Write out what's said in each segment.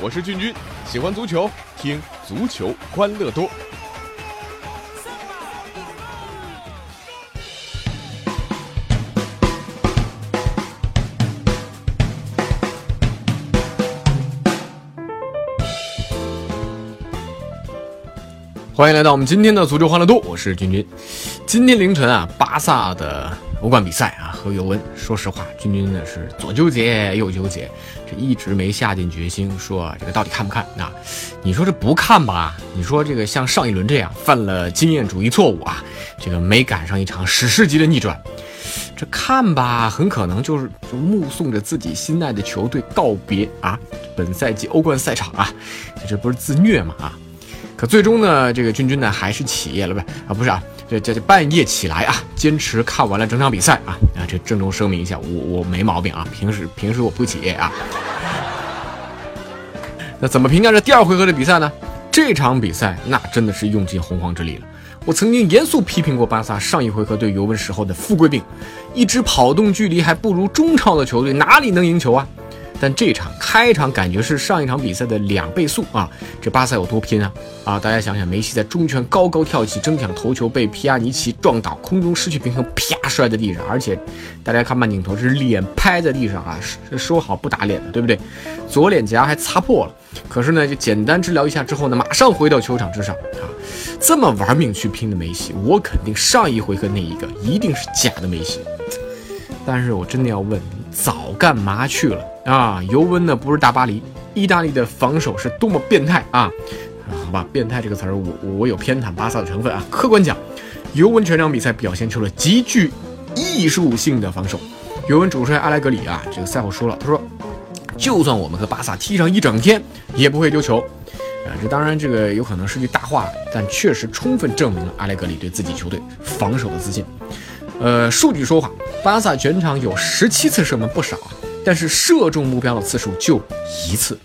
我是俊君，喜欢足球，听足球欢乐多。欢迎来到我们今天的足球欢乐多，我是君君。今天凌晨啊，巴萨的欧冠比赛啊，和尤文，说实话，君君呢是左纠结右纠结，这一直没下定决心说这个到底看不看啊？你说这不看吧？你说这个像上一轮这样犯了经验主义错误啊，这个没赶上一场史诗级的逆转，这看吧，很可能就是就目送着自己心爱的球队告别啊本赛季欧冠赛场啊，这不是自虐吗？啊！可最终呢，这个君君呢还是起夜了呗啊，不是啊，这这这半夜起来啊，坚持看完了整场比赛啊啊，这郑重声明一下，我我没毛病啊，平时平时我不起夜啊。那怎么评价这第二回合的比赛呢？这场比赛那真的是用尽洪荒之力了。我曾经严肃批评过巴萨上一回合对尤文时候的富贵病，一支跑动距离还不如中超的球队哪里能赢球啊？但这场开场感觉是上一场比赛的两倍速啊！这巴萨有多拼啊？啊，大家想想，梅西在中圈高高跳起，争抢头球，被皮亚尼奇撞倒，空中失去平衡，啪摔在地上。而且大家看慢镜头，是脸拍在地上啊，说好不打脸的，对不对？左脸颊还擦破了。可是呢，就简单治疗一下之后呢，马上回到球场之上啊！这么玩命去拼的梅西，我肯定上一回合那一个一定是假的梅西。但是我真的要问，早干嘛去了？啊，尤文呢不是大巴黎，意大利的防守是多么变态啊！好吧，变态这个词儿，我我有偏袒巴萨的成分啊。客观讲，尤文全场比赛表现出了极具艺术性的防守。尤文主帅阿莱格里啊，这个赛后说了，他说，就算我们和巴萨踢上一整天，也不会丢球。啊，这当然这个有可能是句大话，但确实充分证明了阿莱格里对自己球队防守的自信。呃，数据说话，巴萨全场有十七次射门，不少啊。但是射中目标的次数就一次，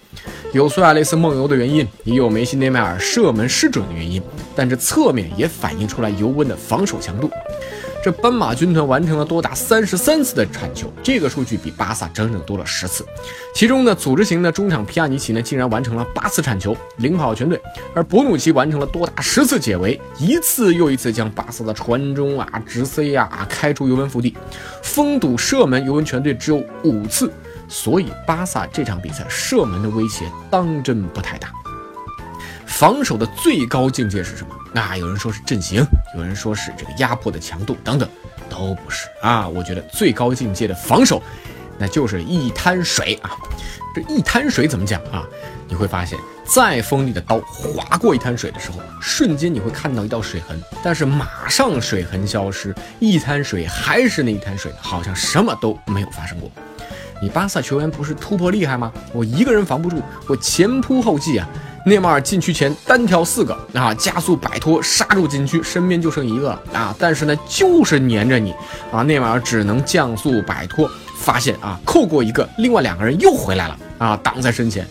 有苏亚雷斯梦游的原因，也有梅西内马尔射门失准的原因，但这侧面也反映出来尤文的防守强度。这斑马军团完成了多达三十三次的铲球，这个数据比巴萨整整多了十次。其中呢，组织型的中场皮亚尼奇呢，竟然完成了八次铲球，领跑全队；而博努奇完成了多达十次解围，一次又一次将巴萨的传中啊、直塞啊开出尤文腹地。封堵射门，尤文全队只有五次，所以巴萨这场比赛射门的威胁当真不太大。防守的最高境界是什么？那有人说是阵型，有人说是这个压迫的强度，等等，都不是啊。我觉得最高境界的防守，那就是一滩水啊。这一滩水怎么讲啊？你会发现，再锋利的刀划过一滩水的时候，瞬间你会看到一道水痕，但是马上水痕消失，一滩水还是那一滩水，好像什么都没有发生过。你巴萨球员不是突破厉害吗？我一个人防不住，我前仆后继啊。内马尔禁区前单挑四个啊，加速摆脱杀入禁区，身边就剩一个了啊！但是呢，就是粘着你啊，内马尔只能降速摆脱，发现啊，扣过一个，另外两个人又回来了啊，挡在身前，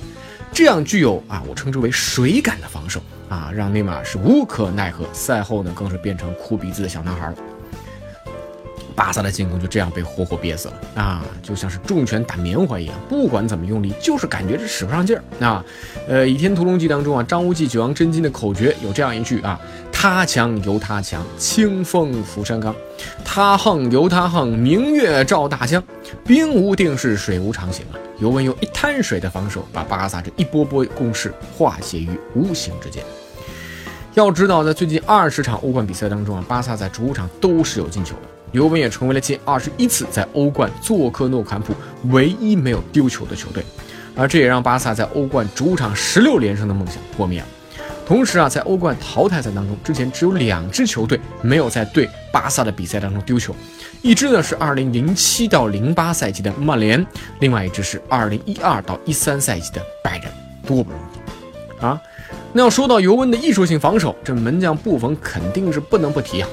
这样具有啊，我称之为水感的防守啊，让内马尔是无可奈何。赛后呢，更是变成哭鼻子的小男孩了。巴萨的进攻就这样被活活憋死了啊，就像是重拳打棉花一样，不管怎么用力，就是感觉这使不上劲儿啊。呃，《倚天屠龙记》当中啊，张无忌九阳真经的口诀有这样一句啊：他强由他强，清风拂山岗；他横由他横，明月照大江。兵无定势，水无常形啊。尤文用一滩水的防守，把巴萨这一波波攻势化解于无形之间。要知道，在最近二十场欧冠比赛当中啊，巴萨在主场都是有进球的。尤文也成为了近二十一次在欧冠做客诺坎普唯一没有丢球的球队，而这也让巴萨在欧冠主场十六连胜的梦想破灭了。同时啊，在欧冠淘汰赛当中，之前只有两支球队没有在对巴萨的比赛当中丢球，一支呢是二零零七到零八赛季的曼联，另外一支是二零一二到一三赛季的拜仁，多不容易啊！那要说到尤文的艺术性防守，这门将布冯肯定是不能不提啊。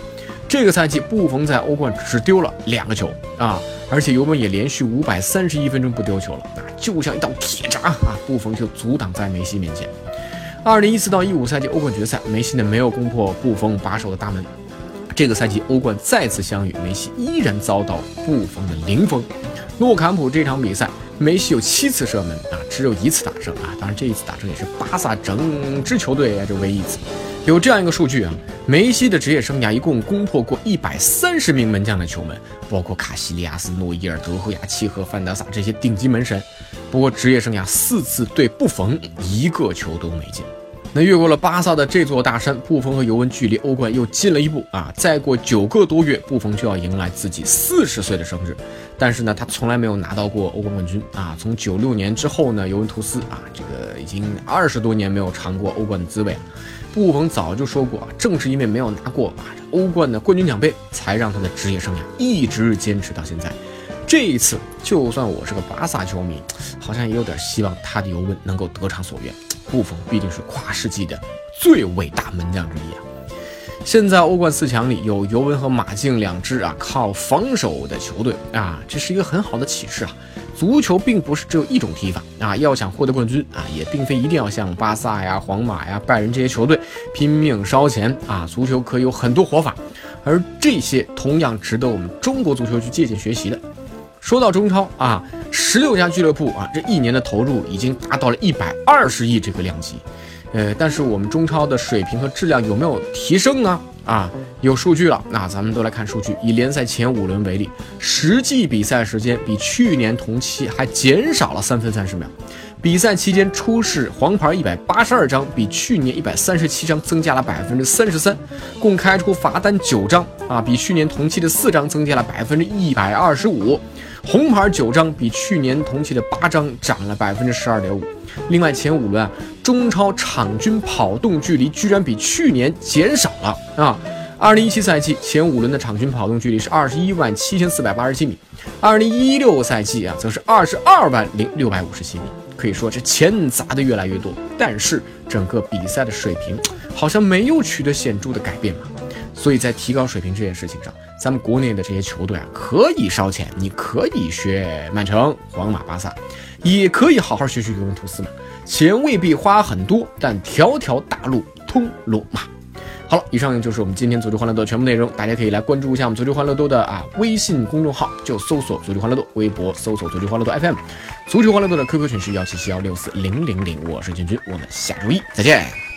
这个赛季，布冯在欧冠只丢了两个球啊，而且尤文也连续五百三十一分钟不丢球了，那就像一道铁闸啊！布冯就阻挡在梅西面前。二零一四到一五赛季欧冠决赛，梅西呢没有攻破布冯把守的大门。这个赛季欧冠再次相遇，梅西依然遭到布冯的零封诺坎普这场比赛，梅西有七次射门啊，只有一次打正啊。当然，这一次打正也是巴萨整支球队这唯一一次。有这样一个数据啊，梅西的职业生涯一共攻破过一百三十名门将的球门，包括卡西利亚斯、诺伊尔、德赫亚、契赫、范德萨这些顶级门神。不过，职业生涯四次对布冯一个球都没进。那越过了巴萨的这座大山，布冯和尤文距离欧冠又近了一步啊！再过九个多月，布冯就要迎来自己四十岁的生日。但是呢，他从来没有拿到过欧冠冠军啊！从九六年之后呢，尤文图斯啊，这个已经二十多年没有尝过欧冠的滋味了。布冯早就说过，正是因为没有拿过啊这欧冠的冠军奖杯，才让他的职业生涯一直坚持到现在。这一次，就算我是个巴萨球迷，好像也有点希望他的尤文能够得偿所愿。布冯毕竟是跨世纪的最伟大门将之一啊！现在欧冠四强里有尤文和马竞两支啊靠防守的球队啊，这是一个很好的启示啊！足球并不是只有一种踢法啊，要想获得冠军啊，也并非一定要像巴萨呀、皇马呀、拜仁这些球队拼命烧钱啊，足球可以有很多活法，而这些同样值得我们中国足球去借鉴学习的。说到中超啊。十六家俱乐部啊，这一年的投入已经达到了一百二十亿这个量级，呃，但是我们中超的水平和质量有没有提升呢？啊，有数据了，那咱们都来看数据。以联赛前五轮为例，实际比赛时间比去年同期还减少了三分三十秒，比赛期间出示黄牌一百八十二张，比去年一百三十七张增加了百分之三十三，共开出罚单九张啊，比去年同期的四张增加了百分之一百二十五。红牌九张，比去年同期的八张涨了百分之十二点五。另外，前五轮啊，中超场均跑动距离居然比去年减少了啊！二零一七赛季前五轮的场均跑动距离是二十一万七千四百八十七米，二零一六赛季啊，则是二十二万零六百五十七米。可以说，这钱砸的越来越多，但是整个比赛的水平好像没有取得显著的改变嘛。所以在提高水平这件事情上，咱们国内的这些球队啊，可以烧钱，你可以学曼城、皇马、巴萨，也可以好好学学尤文图斯嘛。钱未必花很多，但条条大路通罗马。好了，以上就是我们今天足球欢乐多的全部内容，大家可以来关注一下我们足球欢乐多的啊微信公众号，就搜索足球欢乐多，微博搜索足球欢乐多 FM，足球欢乐多的 QQ 群是幺七七幺六四零零零，我是君君，我们下周一再见。